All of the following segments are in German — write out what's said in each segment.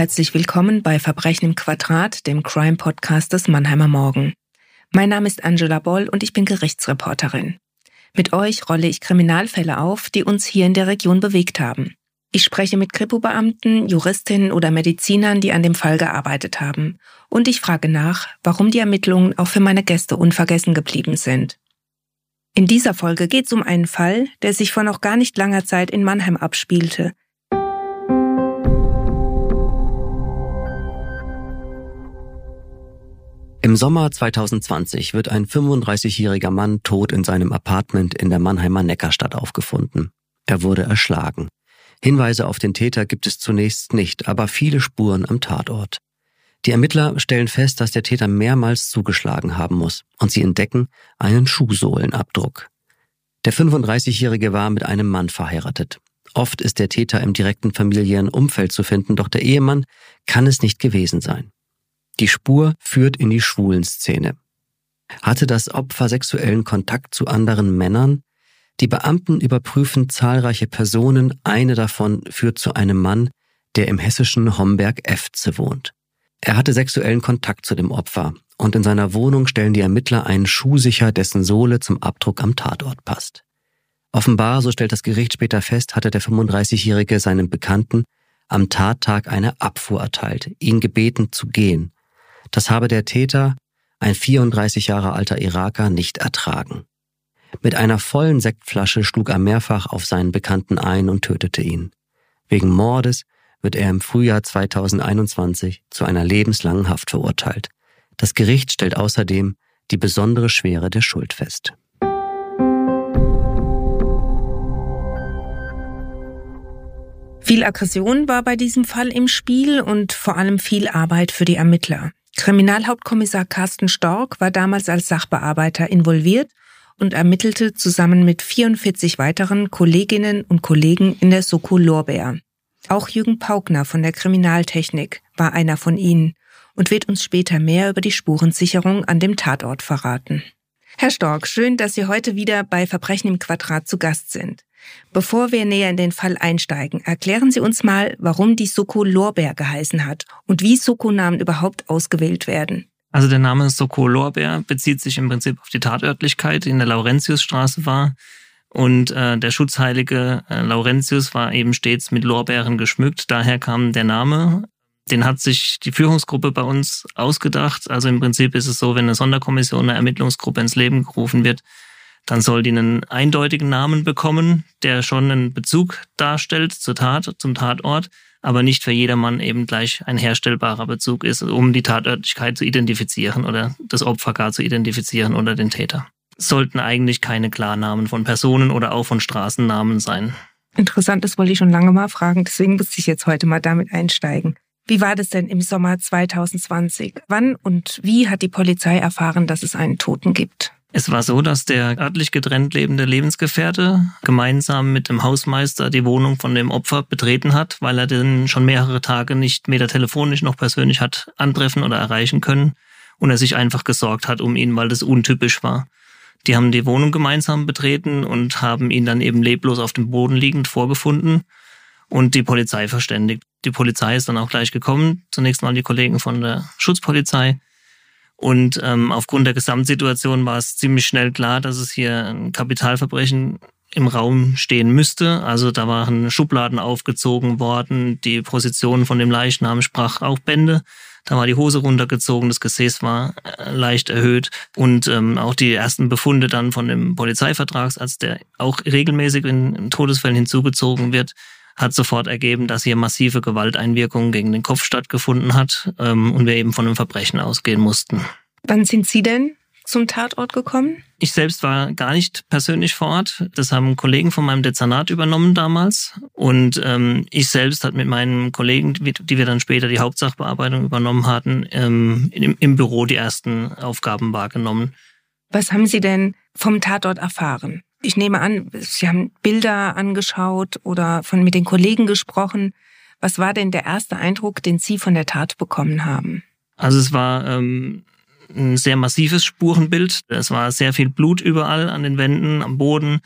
Herzlich willkommen bei Verbrechen im Quadrat, dem Crime-Podcast des Mannheimer Morgen. Mein Name ist Angela Boll und ich bin Gerichtsreporterin. Mit euch rolle ich Kriminalfälle auf, die uns hier in der Region bewegt haben. Ich spreche mit Kripo-Beamten, Juristinnen oder Medizinern, die an dem Fall gearbeitet haben. Und ich frage nach, warum die Ermittlungen auch für meine Gäste unvergessen geblieben sind. In dieser Folge geht es um einen Fall, der sich vor noch gar nicht langer Zeit in Mannheim abspielte – Im Sommer 2020 wird ein 35-jähriger Mann tot in seinem Apartment in der Mannheimer Neckarstadt aufgefunden. Er wurde erschlagen. Hinweise auf den Täter gibt es zunächst nicht, aber viele Spuren am Tatort. Die Ermittler stellen fest, dass der Täter mehrmals zugeschlagen haben muss und sie entdecken einen Schuhsohlenabdruck. Der 35-Jährige war mit einem Mann verheiratet. Oft ist der Täter im direkten familiären Umfeld zu finden, doch der Ehemann kann es nicht gewesen sein. Die Spur führt in die Schwulenszene. Hatte das Opfer sexuellen Kontakt zu anderen Männern? Die Beamten überprüfen zahlreiche Personen, eine davon führt zu einem Mann, der im hessischen Homberg-Efze wohnt. Er hatte sexuellen Kontakt zu dem Opfer und in seiner Wohnung stellen die Ermittler einen Schuh sicher, dessen Sohle zum Abdruck am Tatort passt. Offenbar, so stellt das Gericht später fest, hatte der 35-Jährige seinem Bekannten am Tattag eine Abfuhr erteilt, ihn gebeten zu gehen. Das habe der Täter, ein 34 Jahre alter Iraker, nicht ertragen. Mit einer vollen Sektflasche schlug er mehrfach auf seinen Bekannten ein und tötete ihn. Wegen Mordes wird er im Frühjahr 2021 zu einer lebenslangen Haft verurteilt. Das Gericht stellt außerdem die besondere Schwere der Schuld fest. Viel Aggression war bei diesem Fall im Spiel und vor allem viel Arbeit für die Ermittler. Kriminalhauptkommissar Carsten Stork war damals als Sachbearbeiter involviert und ermittelte zusammen mit 44 weiteren Kolleginnen und Kollegen in der Soko Lorbeer. Auch Jürgen Paugner von der Kriminaltechnik war einer von ihnen und wird uns später mehr über die Spurensicherung an dem Tatort verraten. Herr Stork, schön, dass Sie heute wieder bei Verbrechen im Quadrat zu Gast sind. Bevor wir näher in den Fall einsteigen, erklären Sie uns mal, warum die Soko Lorbeer geheißen hat und wie Soko-Namen überhaupt ausgewählt werden. Also der Name Soko Lorbeer bezieht sich im Prinzip auf die Tatörtlichkeit, die in der Laurentiusstraße war. Und äh, der schutzheilige äh, Laurentius war eben stets mit Lorbeeren geschmückt. Daher kam der Name. Den hat sich die Führungsgruppe bei uns ausgedacht. Also im Prinzip ist es so, wenn eine Sonderkommission, eine Ermittlungsgruppe ins Leben gerufen wird, dann soll die einen eindeutigen Namen bekommen, der schon einen Bezug darstellt zur Tat, zum Tatort, aber nicht für jedermann eben gleich ein herstellbarer Bezug ist, um die Tatörtlichkeit zu identifizieren oder das Opfer gar zu identifizieren oder den Täter. Sollten eigentlich keine Klarnamen von Personen oder auch von Straßennamen sein. Interessant, das wollte ich schon lange mal fragen, deswegen musste ich jetzt heute mal damit einsteigen. Wie war das denn im Sommer 2020? Wann und wie hat die Polizei erfahren, dass es einen Toten gibt? Es war so, dass der örtlich getrennt lebende Lebensgefährte gemeinsam mit dem Hausmeister die Wohnung von dem Opfer betreten hat, weil er den schon mehrere Tage nicht weder telefonisch noch persönlich hat antreffen oder erreichen können und er sich einfach gesorgt hat um ihn, weil das untypisch war. Die haben die Wohnung gemeinsam betreten und haben ihn dann eben leblos auf dem Boden liegend vorgefunden und die Polizei verständigt. Die Polizei ist dann auch gleich gekommen, zunächst mal die Kollegen von der Schutzpolizei und ähm, aufgrund der Gesamtsituation war es ziemlich schnell klar, dass es hier ein Kapitalverbrechen im Raum stehen müsste. Also da waren Schubladen aufgezogen worden, die Position von dem Leichnam sprach auch Bände. Da war die Hose runtergezogen, das Gesäß war äh, leicht erhöht und ähm, auch die ersten Befunde dann von dem Polizeivertragsarzt, der auch regelmäßig in Todesfällen hinzugezogen wird, hat sofort ergeben, dass hier massive Gewalteinwirkungen gegen den Kopf stattgefunden hat ähm, und wir eben von einem Verbrechen ausgehen mussten. Wann sind Sie denn zum Tatort gekommen? Ich selbst war gar nicht persönlich vor Ort. Das haben Kollegen von meinem Dezernat übernommen damals. Und ähm, ich selbst hat mit meinen Kollegen, die wir dann später die Hauptsachbearbeitung übernommen hatten, ähm, im, im Büro die ersten Aufgaben wahrgenommen. Was haben Sie denn vom Tatort erfahren? Ich nehme an, Sie haben Bilder angeschaut oder von mit den Kollegen gesprochen. Was war denn der erste Eindruck, den Sie von der Tat bekommen haben? Also es war ähm, ein sehr massives Spurenbild. Es war sehr viel Blut überall an den Wänden, am Boden.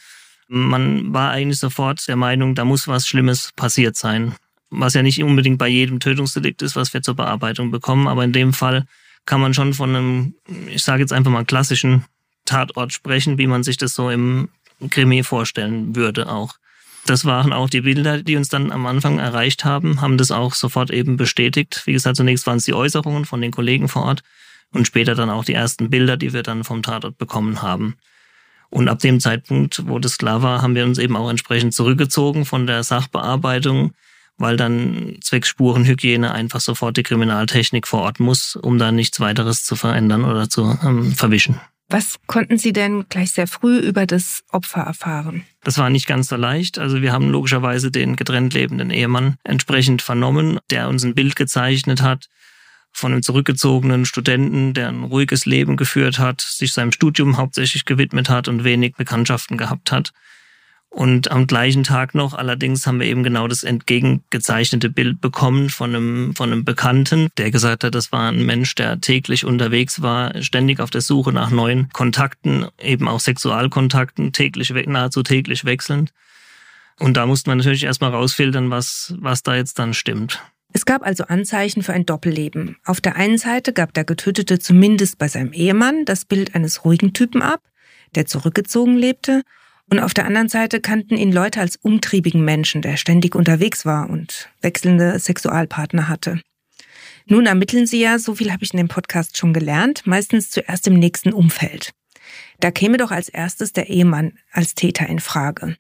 Man war eigentlich sofort der Meinung, da muss was Schlimmes passiert sein. was ja nicht unbedingt bei jedem Tötungsdelikt ist, was wir zur Bearbeitung bekommen. Aber in dem Fall kann man schon von einem, ich sage jetzt einfach mal klassischen Tatort sprechen, wie man sich das so im Krimi vorstellen würde auch. Das waren auch die Bilder, die uns dann am Anfang erreicht haben, haben das auch sofort eben bestätigt. Wie gesagt, zunächst waren es die Äußerungen von den Kollegen vor Ort und später dann auch die ersten Bilder, die wir dann vom Tatort bekommen haben. Und ab dem Zeitpunkt, wo das klar war, haben wir uns eben auch entsprechend zurückgezogen von der Sachbearbeitung, weil dann zwecks Spurenhygiene einfach sofort die Kriminaltechnik vor Ort muss, um da nichts weiteres zu verändern oder zu ähm, verwischen. Was konnten Sie denn gleich sehr früh über das Opfer erfahren? Das war nicht ganz so leicht. Also wir haben logischerweise den getrennt lebenden Ehemann entsprechend vernommen, der uns ein Bild gezeichnet hat von einem zurückgezogenen Studenten, der ein ruhiges Leben geführt hat, sich seinem Studium hauptsächlich gewidmet hat und wenig Bekanntschaften gehabt hat. Und am gleichen Tag noch, allerdings haben wir eben genau das entgegengezeichnete Bild bekommen von einem, von einem Bekannten, der gesagt hat, das war ein Mensch, der täglich unterwegs war, ständig auf der Suche nach neuen Kontakten, eben auch Sexualkontakten, täglich, nahezu täglich wechselnd. Und da musste man natürlich erstmal rausfiltern, was, was da jetzt dann stimmt. Es gab also Anzeichen für ein Doppelleben. Auf der einen Seite gab der Getötete zumindest bei seinem Ehemann das Bild eines ruhigen Typen ab, der zurückgezogen lebte, und auf der anderen Seite kannten ihn Leute als umtriebigen Menschen, der ständig unterwegs war und wechselnde Sexualpartner hatte. Nun ermitteln sie ja, so viel habe ich in dem Podcast schon gelernt, meistens zuerst im nächsten Umfeld. Da käme doch als erstes der Ehemann als Täter in Frage.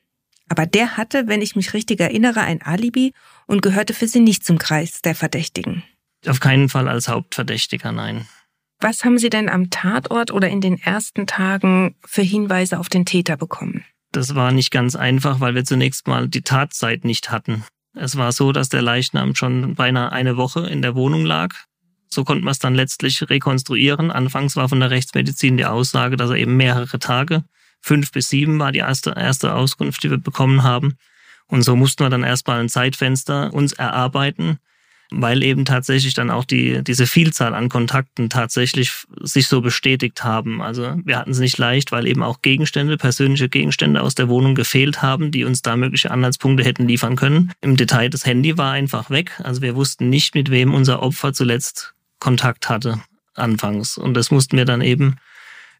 Aber der hatte, wenn ich mich richtig erinnere, ein Alibi und gehörte für sie nicht zum Kreis der Verdächtigen. Auf keinen Fall als Hauptverdächtiger, nein. Was haben Sie denn am Tatort oder in den ersten Tagen für Hinweise auf den Täter bekommen? Das war nicht ganz einfach, weil wir zunächst mal die Tatzeit nicht hatten. Es war so, dass der Leichnam schon beinahe eine Woche in der Wohnung lag. So konnten wir es dann letztlich rekonstruieren. Anfangs war von der Rechtsmedizin die Aussage, dass er eben mehrere Tage, fünf bis sieben war die erste, erste Auskunft, die wir bekommen haben. Und so mussten wir dann erstmal ein Zeitfenster uns erarbeiten, weil eben tatsächlich dann auch die, diese Vielzahl an Kontakten tatsächlich sich so bestätigt haben. Also wir hatten es nicht leicht, weil eben auch Gegenstände, persönliche Gegenstände aus der Wohnung gefehlt haben, die uns da mögliche Anhaltspunkte hätten liefern können. Im Detail, das Handy war einfach weg. Also wir wussten nicht, mit wem unser Opfer zuletzt Kontakt hatte anfangs. Und das mussten wir dann eben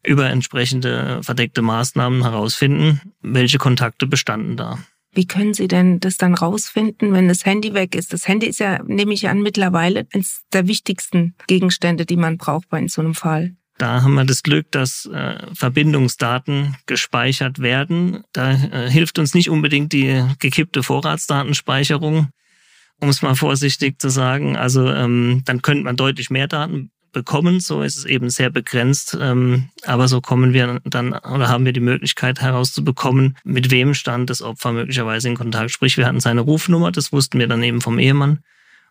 über entsprechende verdeckte Maßnahmen herausfinden, welche Kontakte bestanden da. Wie können Sie denn das dann rausfinden, wenn das Handy weg ist? Das Handy ist ja, nehme ich an, mittlerweile eines der wichtigsten Gegenstände, die man braucht bei so einem Fall. Da haben wir das Glück, dass äh, Verbindungsdaten gespeichert werden. Da äh, hilft uns nicht unbedingt die gekippte Vorratsdatenspeicherung, um es mal vorsichtig zu sagen. Also ähm, dann könnte man deutlich mehr Daten bekommen. So ist es eben sehr begrenzt. Ähm, aber so kommen wir dann oder haben wir die Möglichkeit herauszubekommen, mit wem stand das Opfer möglicherweise in Kontakt. Sprich, wir hatten seine Rufnummer, das wussten wir dann eben vom Ehemann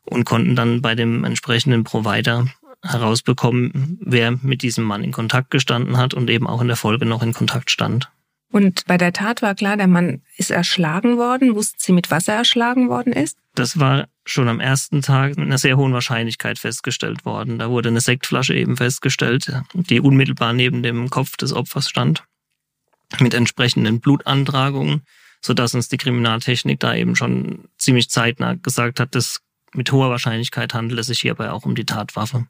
und konnten dann bei dem entsprechenden Provider herausbekommen, wer mit diesem Mann in Kontakt gestanden hat und eben auch in der Folge noch in Kontakt stand. Und bei der Tat war klar, der Mann ist erschlagen worden. Wussten Sie, mit was er erschlagen worden ist? Das war schon am ersten Tag mit einer sehr hohen Wahrscheinlichkeit festgestellt worden. Da wurde eine Sektflasche eben festgestellt, die unmittelbar neben dem Kopf des Opfers stand, mit entsprechenden Blutantragungen, sodass uns die Kriminaltechnik da eben schon ziemlich zeitnah gesagt hat, dass mit hoher Wahrscheinlichkeit handelt es sich hierbei auch um die Tatwaffe.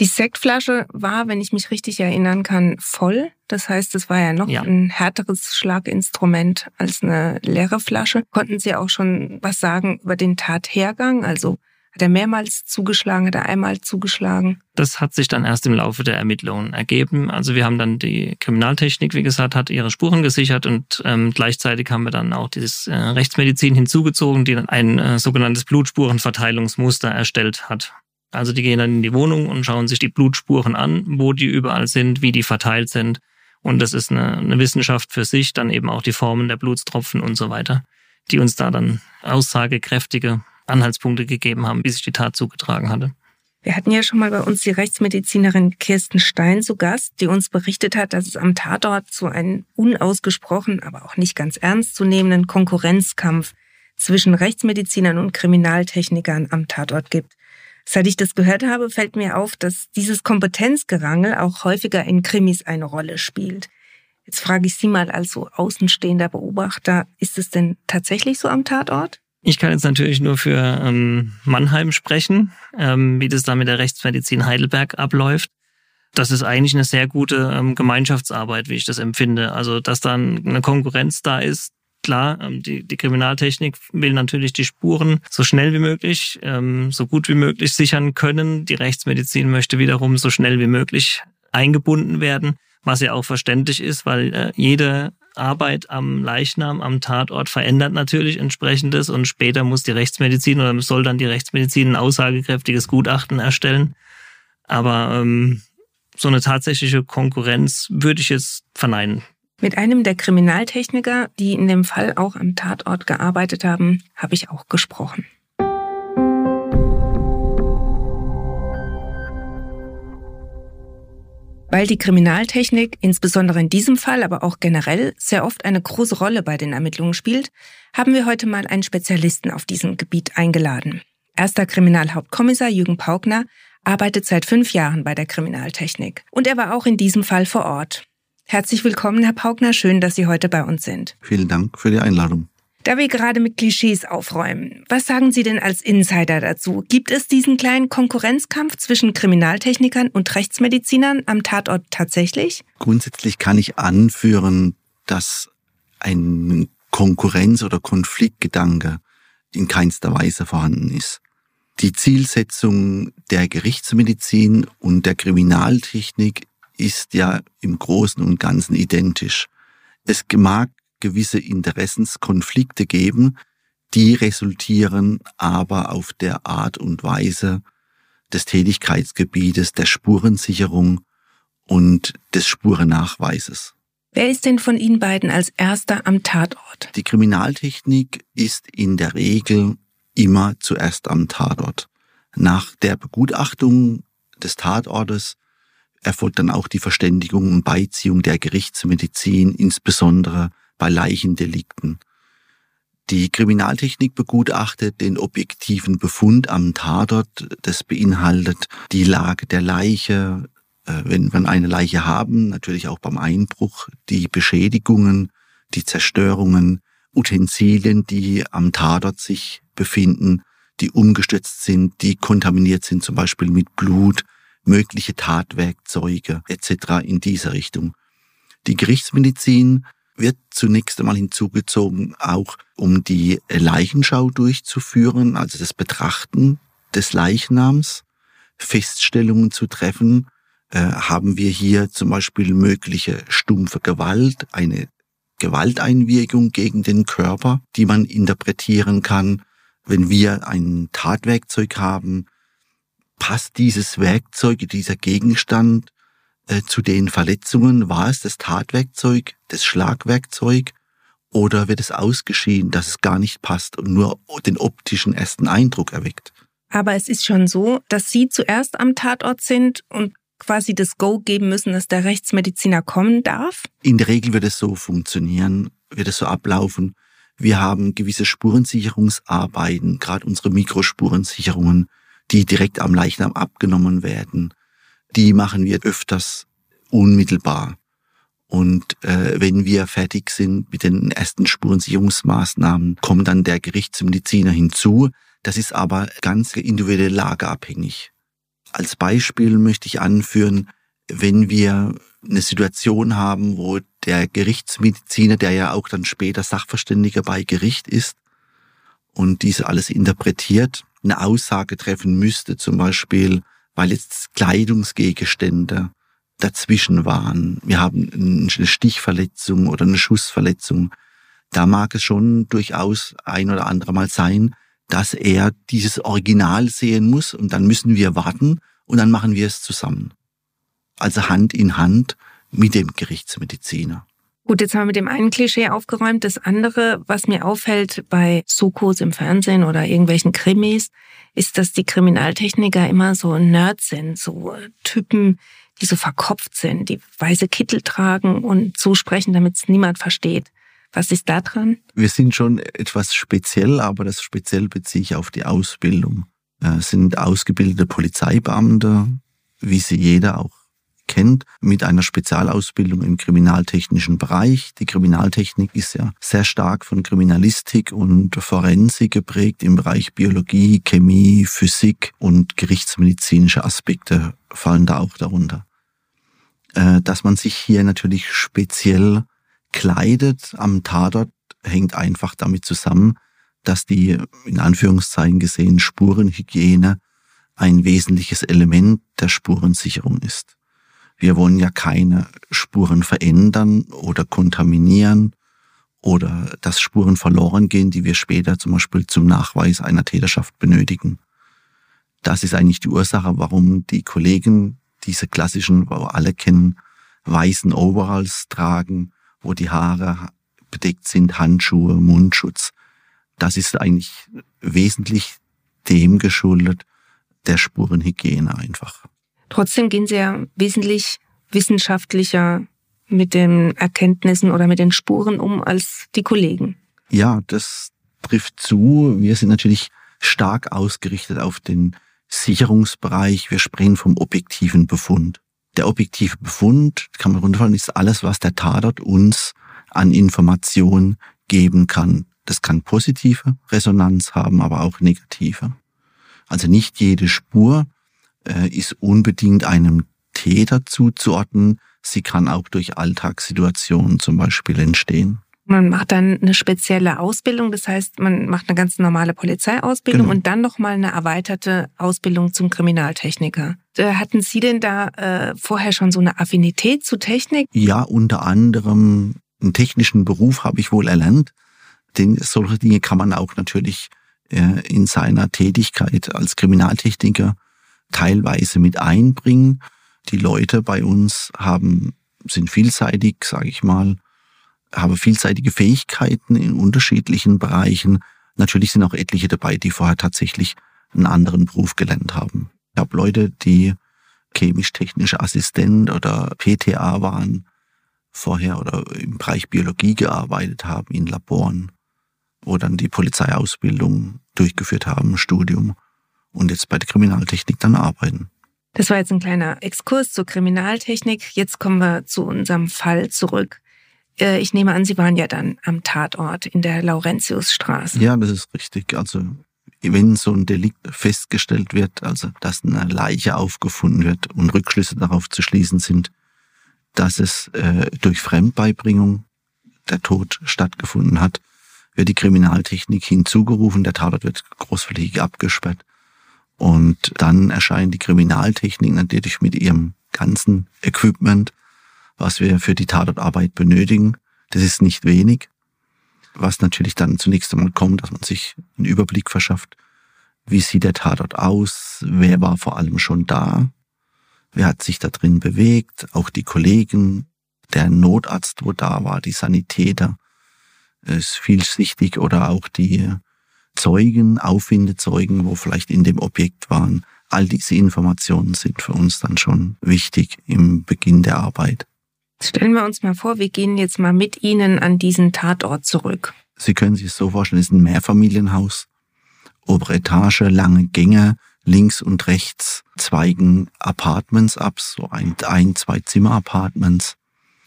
Die Sektflasche war, wenn ich mich richtig erinnern kann, voll. Das heißt, es war ja noch ja. ein härteres Schlaginstrument als eine leere Flasche. Konnten Sie auch schon was sagen über den Tathergang? Also hat er mehrmals zugeschlagen, hat er einmal zugeschlagen? Das hat sich dann erst im Laufe der Ermittlungen ergeben. Also wir haben dann die Kriminaltechnik, wie gesagt, hat ihre Spuren gesichert und ähm, gleichzeitig haben wir dann auch dieses äh, Rechtsmedizin hinzugezogen, die dann ein äh, sogenanntes Blutspurenverteilungsmuster erstellt hat. Also die gehen dann in die Wohnung und schauen sich die Blutspuren an, wo die überall sind, wie die verteilt sind. Und das ist eine, eine Wissenschaft für sich, dann eben auch die Formen der Blutstropfen und so weiter, die uns da dann aussagekräftige Anhaltspunkte gegeben haben, wie sich die Tat zugetragen hatte. Wir hatten ja schon mal bei uns die Rechtsmedizinerin Kirsten Stein zu Gast, die uns berichtet hat, dass es am Tatort so einen unausgesprochen, aber auch nicht ganz ernst zu nehmenden Konkurrenzkampf zwischen Rechtsmedizinern und Kriminaltechnikern am Tatort gibt. Seit ich das gehört habe, fällt mir auf, dass dieses Kompetenzgerangel auch häufiger in Krimis eine Rolle spielt. Jetzt frage ich Sie mal als so außenstehender Beobachter, ist es denn tatsächlich so am Tatort? Ich kann jetzt natürlich nur für ähm, Mannheim sprechen, ähm, wie das da mit der Rechtsmedizin Heidelberg abläuft. Das ist eigentlich eine sehr gute ähm, Gemeinschaftsarbeit, wie ich das empfinde. Also, dass dann eine Konkurrenz da ist, klar, ähm, die, die Kriminaltechnik will natürlich die Spuren so schnell wie möglich, ähm, so gut wie möglich sichern können. Die Rechtsmedizin möchte wiederum so schnell wie möglich eingebunden werden, was ja auch verständlich ist, weil äh, jede Arbeit am Leichnam, am Tatort verändert natürlich entsprechendes und später muss die Rechtsmedizin oder soll dann die Rechtsmedizin ein aussagekräftiges Gutachten erstellen. Aber ähm, so eine tatsächliche Konkurrenz würde ich jetzt verneinen. Mit einem der Kriminaltechniker, die in dem Fall auch am Tatort gearbeitet haben, habe ich auch gesprochen. Weil die Kriminaltechnik insbesondere in diesem Fall, aber auch generell sehr oft eine große Rolle bei den Ermittlungen spielt, haben wir heute mal einen Spezialisten auf diesem Gebiet eingeladen. Erster Kriminalhauptkommissar Jürgen Paugner arbeitet seit fünf Jahren bei der Kriminaltechnik. Und er war auch in diesem Fall vor Ort. Herzlich willkommen, Herr Paugner. Schön, dass Sie heute bei uns sind. Vielen Dank für die Einladung. Da wir gerade mit Klischees aufräumen, was sagen Sie denn als Insider dazu? Gibt es diesen kleinen Konkurrenzkampf zwischen Kriminaltechnikern und Rechtsmedizinern am Tatort tatsächlich? Grundsätzlich kann ich anführen, dass ein Konkurrenz- oder Konfliktgedanke in keinster Weise vorhanden ist. Die Zielsetzung der Gerichtsmedizin und der Kriminaltechnik ist ja im Großen und Ganzen identisch. Es mag gewisse Interessenskonflikte geben, die resultieren aber auf der Art und Weise des Tätigkeitsgebietes, der Spurensicherung und des Spurennachweises. Wer ist denn von Ihnen beiden als erster am Tatort? Die Kriminaltechnik ist in der Regel immer zuerst am Tatort. Nach der Begutachtung des Tatortes erfolgt dann auch die Verständigung und Beiziehung der Gerichtsmedizin, insbesondere bei Leichendelikten. Die Kriminaltechnik begutachtet den objektiven Befund am Tatort. Das beinhaltet die Lage der Leiche, äh, wenn wir eine Leiche haben, natürlich auch beim Einbruch, die Beschädigungen, die Zerstörungen, Utensilien, die am Tatort sich befinden, die umgestürzt sind, die kontaminiert sind, zum Beispiel mit Blut, mögliche Tatwerkzeuge etc. in dieser Richtung. Die Gerichtsmedizin wird zunächst einmal hinzugezogen, auch um die Leichenschau durchzuführen, also das Betrachten des Leichnams, Feststellungen zu treffen. Äh, haben wir hier zum Beispiel mögliche stumpfe Gewalt, eine Gewalteinwirkung gegen den Körper, die man interpretieren kann. Wenn wir ein Tatwerkzeug haben, passt dieses Werkzeug, dieser Gegenstand äh, zu den Verletzungen? War es das Tatwerkzeug, das Schlagwerkzeug? Oder wird es ausgeschieden, dass es gar nicht passt und nur den optischen ersten Eindruck erweckt? Aber es ist schon so, dass Sie zuerst am Tatort sind und quasi das Go geben müssen, dass der Rechtsmediziner kommen darf? In der Regel wird es so funktionieren, wird es so ablaufen. Wir haben gewisse Spurensicherungsarbeiten, gerade unsere Mikrospurensicherungen, die direkt am Leichnam abgenommen werden die machen wir öfters unmittelbar. Und äh, wenn wir fertig sind mit den ersten Spurensicherungsmaßnahmen, kommt dann der Gerichtsmediziner hinzu. Das ist aber ganz individuell lageabhängig. Als Beispiel möchte ich anführen, wenn wir eine Situation haben, wo der Gerichtsmediziner, der ja auch dann später Sachverständiger bei Gericht ist und diese alles interpretiert, eine Aussage treffen müsste, zum Beispiel, weil jetzt Kleidungsgegenstände dazwischen waren. Wir haben eine Stichverletzung oder eine Schussverletzung. Da mag es schon durchaus ein oder andere Mal sein, dass er dieses Original sehen muss und dann müssen wir warten und dann machen wir es zusammen. Also Hand in Hand mit dem Gerichtsmediziner. Gut, jetzt haben wir mit dem einen Klischee aufgeräumt. Das andere, was mir auffällt bei Sokos im Fernsehen oder irgendwelchen Krimis, ist, dass die Kriminaltechniker immer so Nerds sind, so Typen, die so verkopft sind, die weiße Kittel tragen und so sprechen, damit es niemand versteht. Was ist da dran? Wir sind schon etwas speziell, aber das speziell beziehe ich auf die Ausbildung. Es sind ausgebildete Polizeibeamte, wie sie jeder auch kennt, mit einer Spezialausbildung im kriminaltechnischen Bereich. Die Kriminaltechnik ist ja sehr stark von Kriminalistik und Forensik geprägt im Bereich Biologie, Chemie, Physik und gerichtsmedizinische Aspekte fallen da auch darunter. Äh, dass man sich hier natürlich speziell kleidet am Tatort, hängt einfach damit zusammen, dass die in Anführungszeichen gesehen Spurenhygiene ein wesentliches Element der Spurensicherung ist. Wir wollen ja keine Spuren verändern oder kontaminieren oder dass Spuren verloren gehen, die wir später zum Beispiel zum Nachweis einer Täterschaft benötigen. Das ist eigentlich die Ursache, warum die Kollegen diese klassischen, wo alle kennen, weißen Overalls tragen, wo die Haare bedeckt sind, Handschuhe, Mundschutz. Das ist eigentlich wesentlich dem geschuldet, der Spurenhygiene einfach. Trotzdem gehen Sie ja wesentlich wissenschaftlicher mit den Erkenntnissen oder mit den Spuren um als die Kollegen. Ja, das trifft zu. Wir sind natürlich stark ausgerichtet auf den Sicherungsbereich. Wir sprechen vom objektiven Befund. Der objektive Befund, kann man runterfallen, ist alles, was der Tatort uns an Informationen geben kann. Das kann positive Resonanz haben, aber auch negative. Also nicht jede Spur äh, ist unbedingt einem Täter zuzuordnen. Sie kann auch durch Alltagssituationen zum Beispiel entstehen. Man macht dann eine spezielle Ausbildung, das heißt, man macht eine ganz normale Polizeiausbildung genau. und dann nochmal eine erweiterte Ausbildung zum Kriminaltechniker. Äh, hatten Sie denn da äh, vorher schon so eine Affinität zu Technik? Ja, unter anderem einen technischen Beruf habe ich wohl erlernt. Denn solche Dinge kann man auch natürlich äh, in seiner Tätigkeit als Kriminaltechniker teilweise mit einbringen. Die Leute bei uns haben, sind vielseitig, sage ich mal, haben vielseitige Fähigkeiten in unterschiedlichen Bereichen. Natürlich sind auch etliche dabei, die vorher tatsächlich einen anderen Beruf gelernt haben. Ich habe Leute, die chemisch-technische Assistent oder PTA waren vorher oder im Bereich Biologie gearbeitet haben in Laboren wo dann die Polizeiausbildung durchgeführt haben, Studium und jetzt bei der Kriminaltechnik dann arbeiten. Das war jetzt ein kleiner Exkurs zur Kriminaltechnik. Jetzt kommen wir zu unserem Fall zurück. Äh, ich nehme an, Sie waren ja dann am Tatort in der Laurentiusstraße. Ja, das ist richtig. Also wenn so ein Delikt festgestellt wird, also dass eine Leiche aufgefunden wird und Rückschlüsse darauf zu schließen sind, dass es äh, durch Fremdbeibringung der Tod stattgefunden hat, wird die Kriminaltechnik hinzugerufen, der Tatort wird großflächig abgesperrt. Und dann erscheint die Kriminaltechnik natürlich mit ihrem ganzen Equipment, was wir für die Tatortarbeit benötigen. Das ist nicht wenig. Was natürlich dann zunächst einmal kommt, dass man sich einen Überblick verschafft. Wie sieht der Tatort aus? Wer war vor allem schon da? Wer hat sich da drin bewegt? Auch die Kollegen, der Notarzt, wo da war, die Sanitäter ist vielschichtig oder auch die Zeugen, Auffindezeugen, wo vielleicht in dem Objekt waren. All diese Informationen sind für uns dann schon wichtig im Beginn der Arbeit. Stellen wir uns mal vor, wir gehen jetzt mal mit Ihnen an diesen Tatort zurück. Sie können sich es so vorstellen, es ist ein Mehrfamilienhaus. Obere Etage, lange Gänge, links und rechts zweigen Apartments ab, so ein, ein zwei Zimmer-Apartments.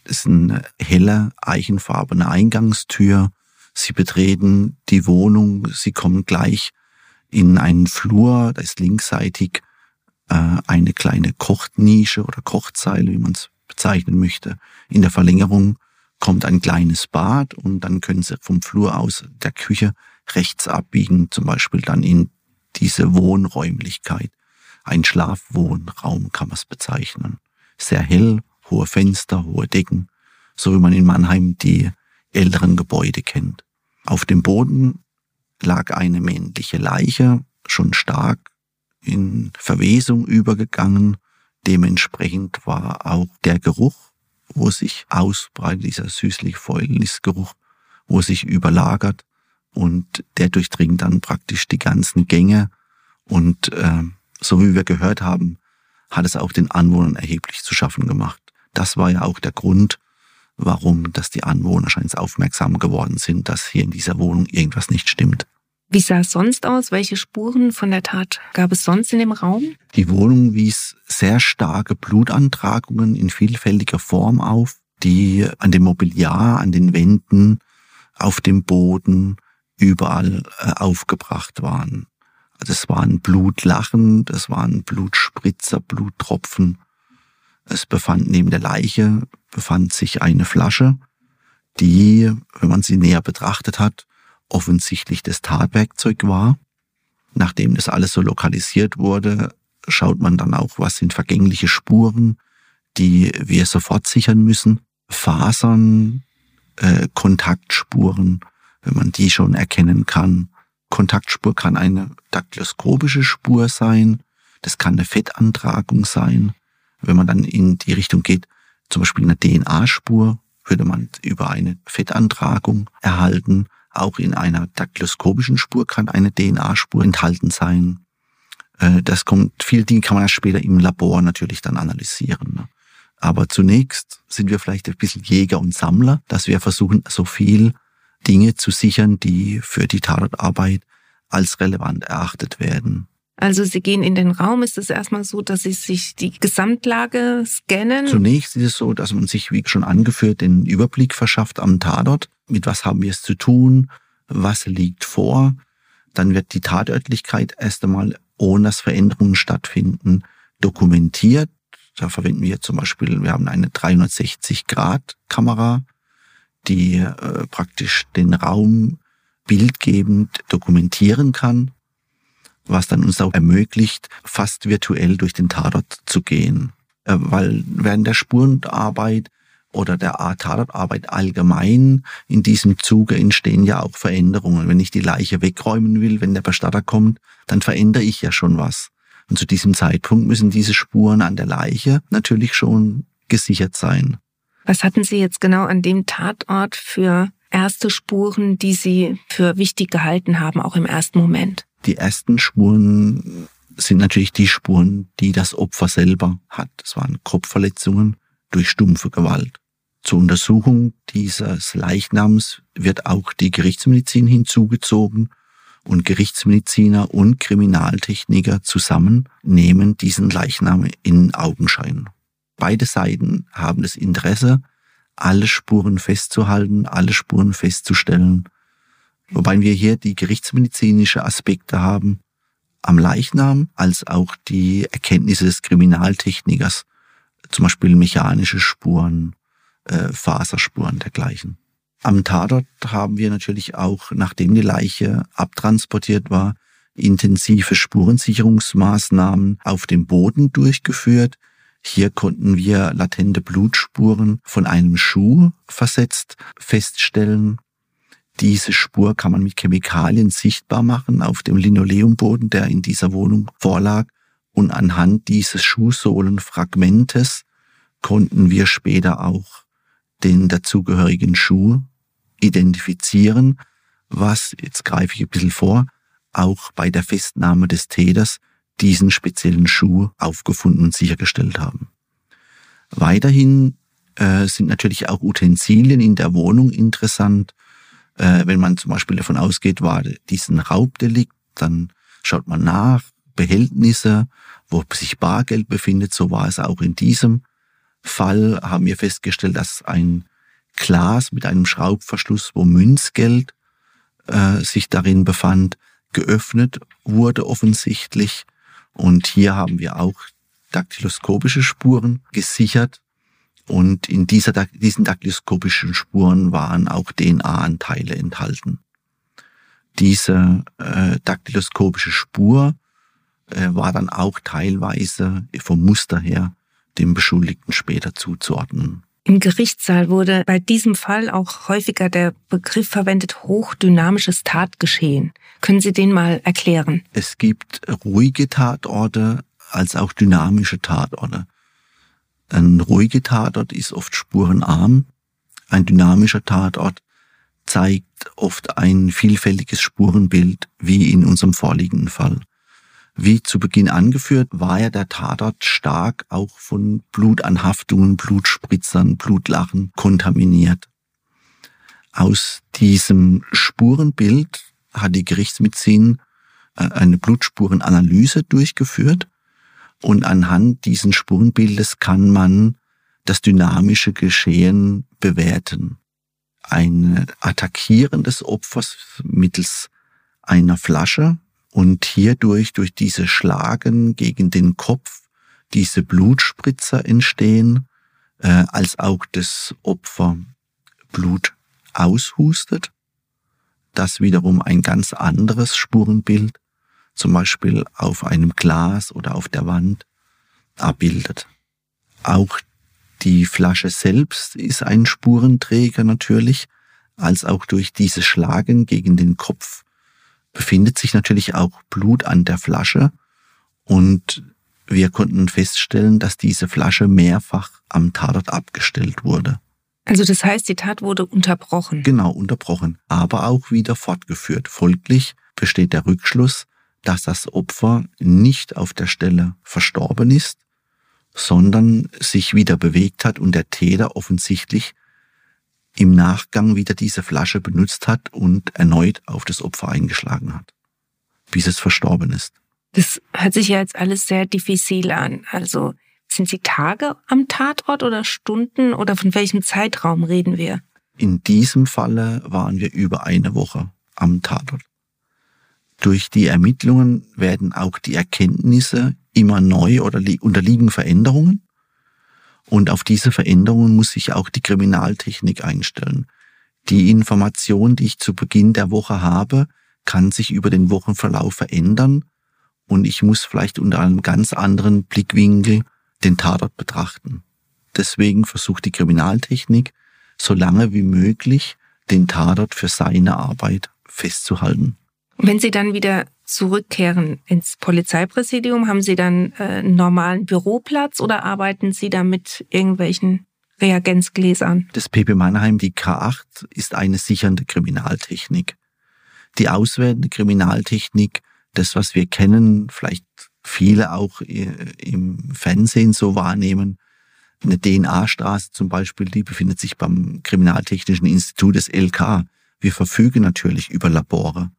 Das ist eine helle, eichenfarbene Eingangstür. Sie betreten die Wohnung, Sie kommen gleich in einen Flur, da ist linksseitig äh, eine kleine Kochnische oder Kochzeile, wie man es bezeichnen möchte. In der Verlängerung kommt ein kleines Bad und dann können Sie vom Flur aus der Küche rechts abbiegen, zum Beispiel dann in diese Wohnräumlichkeit. Ein Schlafwohnraum kann man es bezeichnen. Sehr hell, hohe Fenster, hohe Decken, so wie man in Mannheim die älteren Gebäude kennt. Auf dem Boden lag eine männliche Leiche, schon stark in Verwesung übergegangen. Dementsprechend war auch der Geruch, wo sich ausbreitet, dieser süßlich-fäulnisgeruch, wo sich überlagert und der durchdringt dann praktisch die ganzen Gänge und äh, so wie wir gehört haben, hat es auch den Anwohnern erheblich zu schaffen gemacht. Das war ja auch der Grund, warum dass die Anwohner scheinbar aufmerksam geworden sind, dass hier in dieser Wohnung irgendwas nicht stimmt. Wie sah es sonst aus? Welche Spuren von der Tat gab es sonst in dem Raum? Die Wohnung wies sehr starke Blutantragungen in vielfältiger Form auf, die an dem Mobiliar, an den Wänden, auf dem Boden überall äh, aufgebracht waren. Also es waren Blutlachen, es waren Blutspritzer, Bluttropfen. Es befand neben der Leiche befand sich eine Flasche, die, wenn man sie näher betrachtet hat, offensichtlich das Tatwerkzeug war. Nachdem das alles so lokalisiert wurde, schaut man dann auch, was sind vergängliche Spuren, die wir sofort sichern müssen. Fasern, äh, Kontaktspuren, wenn man die schon erkennen kann. Kontaktspur kann eine daktyloskopische Spur sein, das kann eine Fettantragung sein. Wenn man dann in die Richtung geht, zum Beispiel eine DNA-Spur, würde man über eine Fettantragung erhalten. Auch in einer daktyloskopischen Spur kann eine DNA-Spur enthalten sein. Äh, das kommt, viele Dinge kann man erst später im Labor natürlich dann analysieren. Ne? Aber zunächst sind wir vielleicht ein bisschen Jäger und Sammler, dass wir versuchen, so viel Dinge zu sichern, die für die Tatortarbeit als relevant erachtet werden. Also Sie gehen in den Raum, ist es erstmal so, dass Sie sich die Gesamtlage scannen? Zunächst ist es so, dass man sich, wie schon angeführt, den Überblick verschafft am Tatort. Mit was haben wir es zu tun? Was liegt vor? Dann wird die Tatörtlichkeit erst einmal, ohne dass Veränderungen stattfinden, dokumentiert. Da verwenden wir zum Beispiel, wir haben eine 360-Grad-Kamera, die äh, praktisch den Raum bildgebend dokumentieren kann was dann uns auch ermöglicht, fast virtuell durch den Tatort zu gehen. Äh, weil während der Spurenarbeit oder der Tatortarbeit allgemein in diesem Zuge entstehen ja auch Veränderungen. Wenn ich die Leiche wegräumen will, wenn der Bestatter kommt, dann verändere ich ja schon was. Und zu diesem Zeitpunkt müssen diese Spuren an der Leiche natürlich schon gesichert sein. Was hatten Sie jetzt genau an dem Tatort für erste Spuren, die Sie für wichtig gehalten haben, auch im ersten Moment? Die ersten Spuren sind natürlich die Spuren, die das Opfer selber hat. Es waren Kopfverletzungen durch stumpfe Gewalt. Zur Untersuchung dieses Leichnams wird auch die Gerichtsmedizin hinzugezogen und Gerichtsmediziner und Kriminaltechniker zusammen nehmen diesen Leichnam in Augenschein. Beide Seiten haben das Interesse, alle Spuren festzuhalten, alle Spuren festzustellen Wobei wir hier die gerichtsmedizinische Aspekte haben am Leichnam, als auch die Erkenntnisse des Kriminaltechnikers, zum Beispiel mechanische Spuren, äh, Faserspuren dergleichen. Am Tatort haben wir natürlich auch, nachdem die Leiche abtransportiert war, intensive Spurensicherungsmaßnahmen auf dem Boden durchgeführt. Hier konnten wir latente Blutspuren von einem Schuh versetzt feststellen. Diese Spur kann man mit Chemikalien sichtbar machen auf dem Linoleumboden, der in dieser Wohnung vorlag. Und anhand dieses Schuhsohlenfragmentes konnten wir später auch den dazugehörigen Schuh identifizieren, was, jetzt greife ich ein bisschen vor, auch bei der Festnahme des Täters diesen speziellen Schuh aufgefunden und sichergestellt haben. Weiterhin äh, sind natürlich auch Utensilien in der Wohnung interessant. Äh, wenn man zum Beispiel davon ausgeht, war diesen Raubdelikt, dann schaut man nach, Behältnisse, wo sich Bargeld befindet, so war es auch in diesem Fall, haben wir festgestellt, dass ein Glas mit einem Schraubverschluss, wo Münzgeld äh, sich darin befand, geöffnet wurde offensichtlich. Und hier haben wir auch daktyloskopische Spuren gesichert, und in dieser, diesen daktyloskopischen Spuren waren auch DNA-Anteile enthalten. Diese äh, daktyloskopische Spur äh, war dann auch teilweise vom Muster her dem Beschuldigten später zuzuordnen. Im Gerichtssaal wurde bei diesem Fall auch häufiger der Begriff verwendet, hochdynamisches Tatgeschehen. Können Sie den mal erklären? Es gibt ruhige Tatorte als auch dynamische Tatorte. Ein ruhiger Tatort ist oft spurenarm. Ein dynamischer Tatort zeigt oft ein vielfältiges Spurenbild, wie in unserem vorliegenden Fall. Wie zu Beginn angeführt, war ja der Tatort stark auch von Blutanhaftungen, Blutspritzern, Blutlachen kontaminiert. Aus diesem Spurenbild, hat die Gerichtsmedizin äh, eine Blutspurenanalyse durchgeführt und anhand diesen Spurenbildes kann man das dynamische Geschehen bewerten. Ein Attackieren des Opfers mittels einer Flasche und hierdurch durch diese Schlagen gegen den Kopf diese Blutspritzer entstehen, äh, als auch das Opfer Blut aushustet. Das wiederum ein ganz anderes Spurenbild, zum Beispiel auf einem Glas oder auf der Wand, abbildet. Auch die Flasche selbst ist ein Spurenträger natürlich, als auch durch dieses Schlagen gegen den Kopf befindet sich natürlich auch Blut an der Flasche und wir konnten feststellen, dass diese Flasche mehrfach am Tatort abgestellt wurde. Also das heißt, die Tat wurde unterbrochen. Genau, unterbrochen, aber auch wieder fortgeführt. Folglich besteht der Rückschluss, dass das Opfer nicht auf der Stelle verstorben ist, sondern sich wieder bewegt hat und der Täter offensichtlich im Nachgang wieder diese Flasche benutzt hat und erneut auf das Opfer eingeschlagen hat, bis es verstorben ist. Das hört sich ja jetzt alles sehr diffizil an. Also sind Sie Tage am Tatort oder Stunden oder von welchem Zeitraum reden wir? In diesem Falle waren wir über eine Woche am Tatort. Durch die Ermittlungen werden auch die Erkenntnisse immer neu oder unterliegen Veränderungen. Und auf diese Veränderungen muss sich auch die Kriminaltechnik einstellen. Die Information, die ich zu Beginn der Woche habe, kann sich über den Wochenverlauf verändern und ich muss vielleicht unter einem ganz anderen Blickwinkel den Tatort betrachten. Deswegen versucht die Kriminaltechnik, so lange wie möglich den Tatort für seine Arbeit festzuhalten. Wenn Sie dann wieder zurückkehren ins Polizeipräsidium, haben Sie dann äh, einen normalen Büroplatz oder arbeiten Sie da mit irgendwelchen Reagenzgläsern? Das PP Mannheim, die K8, ist eine sichernde Kriminaltechnik. Die auswertende Kriminaltechnik, das, was wir kennen, vielleicht viele auch äh, im Fernsehen so wahrnehmen. Eine DNA-Straße zum Beispiel, die befindet sich beim Kriminaltechnischen Institut des LK. Wir verfügen natürlich über Labore,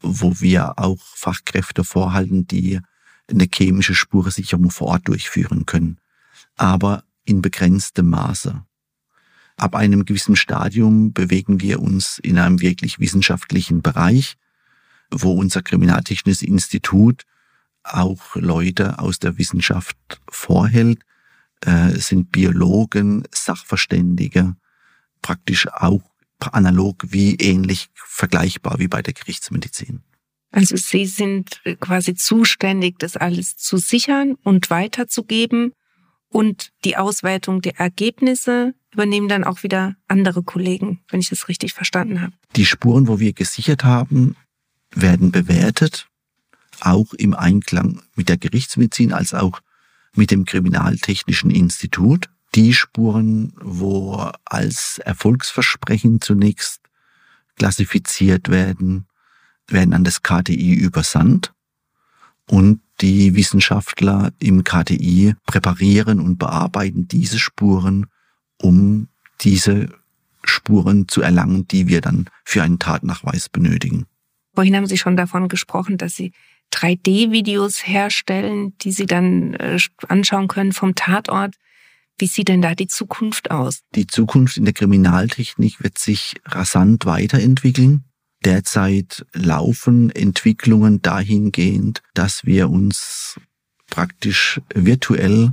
wo wir auch Fachkräfte vorhalten, die eine chemische Spurensicherung vor Ort durchführen können. Aber in begrenztem Maße. Ab einem gewissen Stadium bewegen wir uns in einem wirklich wissenschaftlichen Bereich, wo unser Kriminaltechnisches Institut auch Leute aus der Wissenschaft vorhält, äh, sind Biologen, Sachverständige, praktisch auch analog wie ähnlich vergleichbar wie bei der Gerichtsmedizin. Also Sie sind quasi zuständig, das alles zu sichern und weiterzugeben und die Auswertung der Ergebnisse übernehmen dann auch wieder andere Kollegen, wenn ich das richtig verstanden habe. Die Spuren, wo wir gesichert haben, werden bewertet auch im Einklang mit der Gerichtsmedizin als auch mit dem Kriminaltechnischen Institut. Die Spuren, wo als Erfolgsversprechen zunächst klassifiziert werden, werden an das KTI übersandt und die Wissenschaftler im KTI präparieren und bearbeiten diese Spuren, um diese Spuren zu erlangen, die wir dann für einen Tatnachweis benötigen. Vorhin haben Sie schon davon gesprochen, dass Sie 3D-Videos herstellen, die Sie dann äh, anschauen können vom Tatort. Wie sieht denn da die Zukunft aus? Die Zukunft in der Kriminaltechnik wird sich rasant weiterentwickeln. Derzeit laufen Entwicklungen dahingehend, dass wir uns praktisch virtuell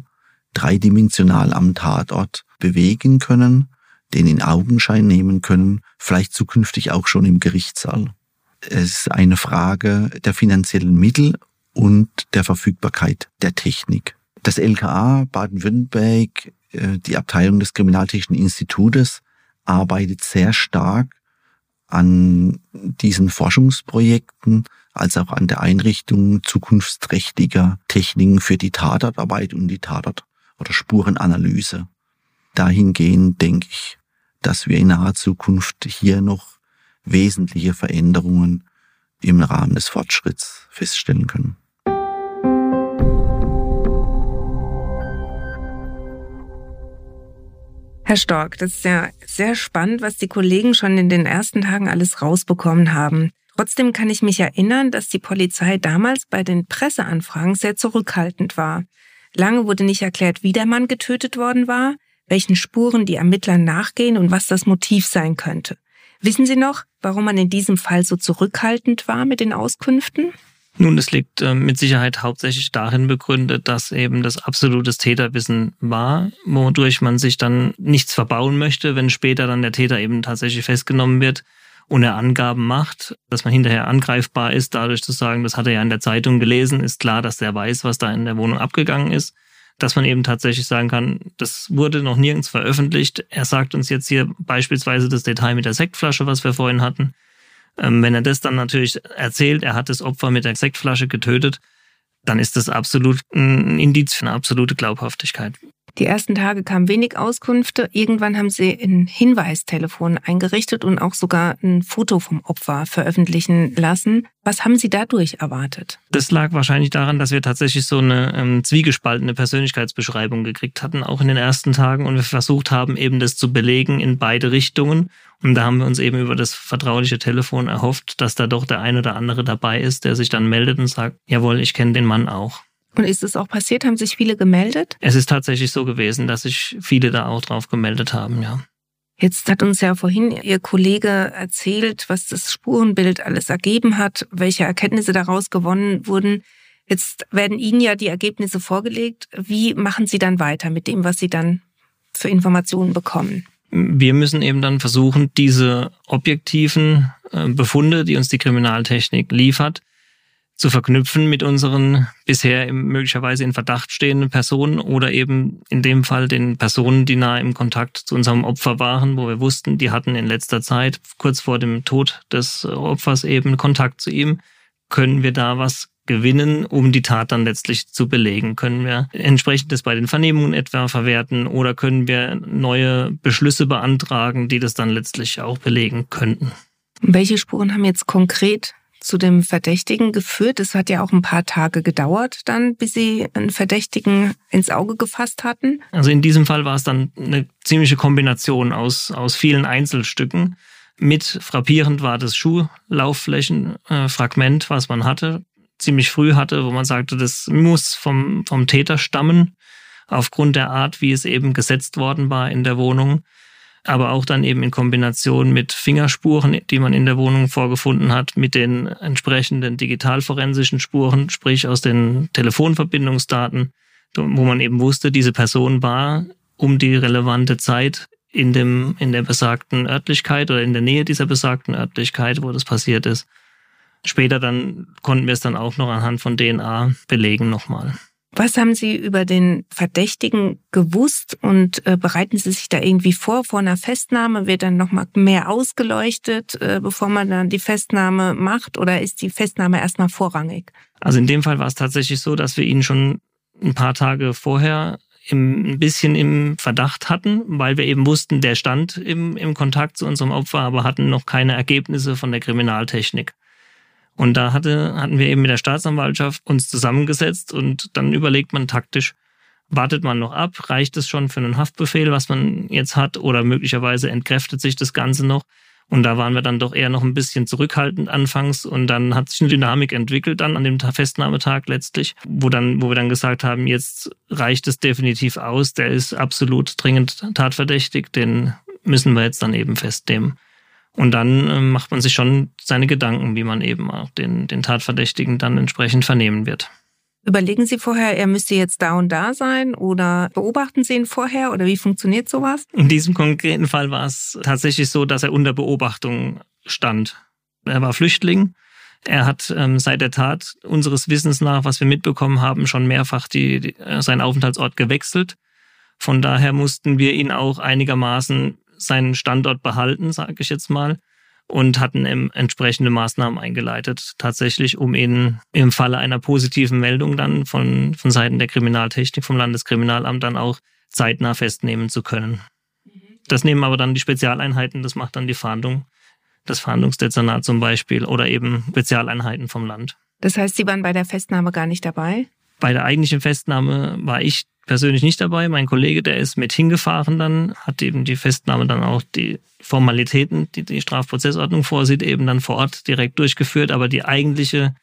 dreidimensional am Tatort bewegen können, den in Augenschein nehmen können, vielleicht zukünftig auch schon im Gerichtssaal. Es ist eine Frage der finanziellen Mittel und der Verfügbarkeit der Technik. Das LKA Baden-Württemberg, die Abteilung des Kriminaltechnischen Institutes, arbeitet sehr stark an diesen Forschungsprojekten, als auch an der Einrichtung zukunftsträchtiger Techniken für die Tatortarbeit und die Tatort- oder Spurenanalyse. Dahingehend denke ich, dass wir in naher Zukunft hier noch wesentliche Veränderungen im Rahmen des Fortschritts feststellen können. Herr Stork, das ist ja sehr spannend, was die Kollegen schon in den ersten Tagen alles rausbekommen haben. Trotzdem kann ich mich erinnern, dass die Polizei damals bei den Presseanfragen sehr zurückhaltend war. Lange wurde nicht erklärt, wie der Mann getötet worden war, welchen Spuren die Ermittler nachgehen und was das Motiv sein könnte. Wissen Sie noch, warum man in diesem Fall so zurückhaltend war mit den Auskünften? Nun, es liegt äh, mit Sicherheit hauptsächlich darin begründet, dass eben das absolutes Täterwissen war, wodurch man sich dann nichts verbauen möchte, wenn später dann der Täter eben tatsächlich festgenommen wird und er Angaben macht, dass man hinterher angreifbar ist, dadurch zu sagen, das hat er ja in der Zeitung gelesen, ist klar, dass der weiß, was da in der Wohnung abgegangen ist dass man eben tatsächlich sagen kann, das wurde noch nirgends veröffentlicht. Er sagt uns jetzt hier beispielsweise das Detail mit der Sektflasche, was wir vorhin hatten. Ähm, wenn er das dann natürlich erzählt, er hat das Opfer mit der Sektflasche getötet, dann ist das absolut ein Indiz für eine absolute Glaubhaftigkeit. Die ersten Tage kamen wenig Auskünfte. Irgendwann haben sie ein Hinweistelefon eingerichtet und auch sogar ein Foto vom Opfer veröffentlichen lassen. Was haben Sie dadurch erwartet? Das lag wahrscheinlich daran, dass wir tatsächlich so eine ähm, zwiegespaltene Persönlichkeitsbeschreibung gekriegt hatten, auch in den ersten Tagen, und wir versucht haben, eben das zu belegen in beide Richtungen. Und da haben wir uns eben über das vertrauliche Telefon erhofft, dass da doch der ein oder andere dabei ist, der sich dann meldet und sagt, jawohl, ich kenne den Mann auch. Und ist es auch passiert? Haben sich viele gemeldet? Es ist tatsächlich so gewesen, dass sich viele da auch drauf gemeldet haben, ja. Jetzt hat uns ja vorhin Ihr Kollege erzählt, was das Spurenbild alles ergeben hat, welche Erkenntnisse daraus gewonnen wurden. Jetzt werden Ihnen ja die Ergebnisse vorgelegt. Wie machen Sie dann weiter mit dem, was Sie dann für Informationen bekommen? Wir müssen eben dann versuchen, diese objektiven äh, Befunde, die uns die Kriminaltechnik liefert, zu verknüpfen mit unseren bisher möglicherweise in Verdacht stehenden Personen oder eben in dem Fall den Personen, die nahe im Kontakt zu unserem Opfer waren, wo wir wussten, die hatten in letzter Zeit, kurz vor dem Tod des Opfers eben Kontakt zu ihm. Können wir da was gewinnen, um die Tat dann letztlich zu belegen? Können wir entsprechendes bei den Vernehmungen etwa verwerten oder können wir neue Beschlüsse beantragen, die das dann letztlich auch belegen könnten? Welche Spuren haben jetzt konkret zu dem Verdächtigen geführt. Es hat ja auch ein paar Tage gedauert dann, bis Sie einen Verdächtigen ins Auge gefasst hatten. Also in diesem Fall war es dann eine ziemliche Kombination aus, aus vielen Einzelstücken. Mit frappierend war das Schuhlaufflächenfragment, was man hatte, ziemlich früh hatte, wo man sagte, das muss vom, vom Täter stammen, aufgrund der Art, wie es eben gesetzt worden war in der Wohnung aber auch dann eben in Kombination mit Fingerspuren, die man in der Wohnung vorgefunden hat, mit den entsprechenden digitalforensischen Spuren, sprich aus den Telefonverbindungsdaten, wo man eben wusste, diese Person war um die relevante Zeit in dem, in der besagten Örtlichkeit oder in der Nähe dieser besagten Örtlichkeit, wo das passiert ist. Später dann konnten wir es dann auch noch anhand von DNA belegen nochmal. Was haben Sie über den Verdächtigen gewusst und äh, bereiten Sie sich da irgendwie vor? Vor einer Festnahme wird dann nochmal mehr ausgeleuchtet, äh, bevor man dann die Festnahme macht oder ist die Festnahme erstmal vorrangig? Also in dem Fall war es tatsächlich so, dass wir ihn schon ein paar Tage vorher im, ein bisschen im Verdacht hatten, weil wir eben wussten, der stand im, im Kontakt zu unserem Opfer, aber hatten noch keine Ergebnisse von der Kriminaltechnik. Und da hatte, hatten wir eben mit der Staatsanwaltschaft uns zusammengesetzt und dann überlegt man taktisch, wartet man noch ab, reicht es schon für einen Haftbefehl, was man jetzt hat, oder möglicherweise entkräftet sich das Ganze noch. Und da waren wir dann doch eher noch ein bisschen zurückhaltend anfangs. Und dann hat sich eine Dynamik entwickelt dann an dem Festnahmetag letztlich, wo dann, wo wir dann gesagt haben, jetzt reicht es definitiv aus, der ist absolut dringend tatverdächtig, den müssen wir jetzt dann eben festnehmen. Und dann äh, macht man sich schon seine Gedanken, wie man eben auch den, den Tatverdächtigen dann entsprechend vernehmen wird. Überlegen Sie vorher, er müsste jetzt da und da sein oder beobachten Sie ihn vorher oder wie funktioniert sowas? In diesem konkreten Fall war es tatsächlich so, dass er unter Beobachtung stand. Er war Flüchtling. Er hat ähm, seit der Tat unseres Wissens nach, was wir mitbekommen haben, schon mehrfach die, die, äh, seinen Aufenthaltsort gewechselt. Von daher mussten wir ihn auch einigermaßen seinen Standort behalten, sage ich jetzt mal, und hatten entsprechende Maßnahmen eingeleitet, tatsächlich, um ihn im Falle einer positiven Meldung dann von, von Seiten der Kriminaltechnik, vom Landeskriminalamt dann auch zeitnah festnehmen zu können. Das nehmen aber dann die Spezialeinheiten, das macht dann die Fahndung, das Fahndungsdezernat zum Beispiel oder eben Spezialeinheiten vom Land. Das heißt, Sie waren bei der Festnahme gar nicht dabei? Bei der eigentlichen Festnahme war ich persönlich nicht dabei. Mein Kollege, der ist mit hingefahren dann, hat eben die Festnahme dann auch die Formalitäten, die die Strafprozessordnung vorsieht, eben dann vor Ort direkt durchgeführt. Aber die eigentliche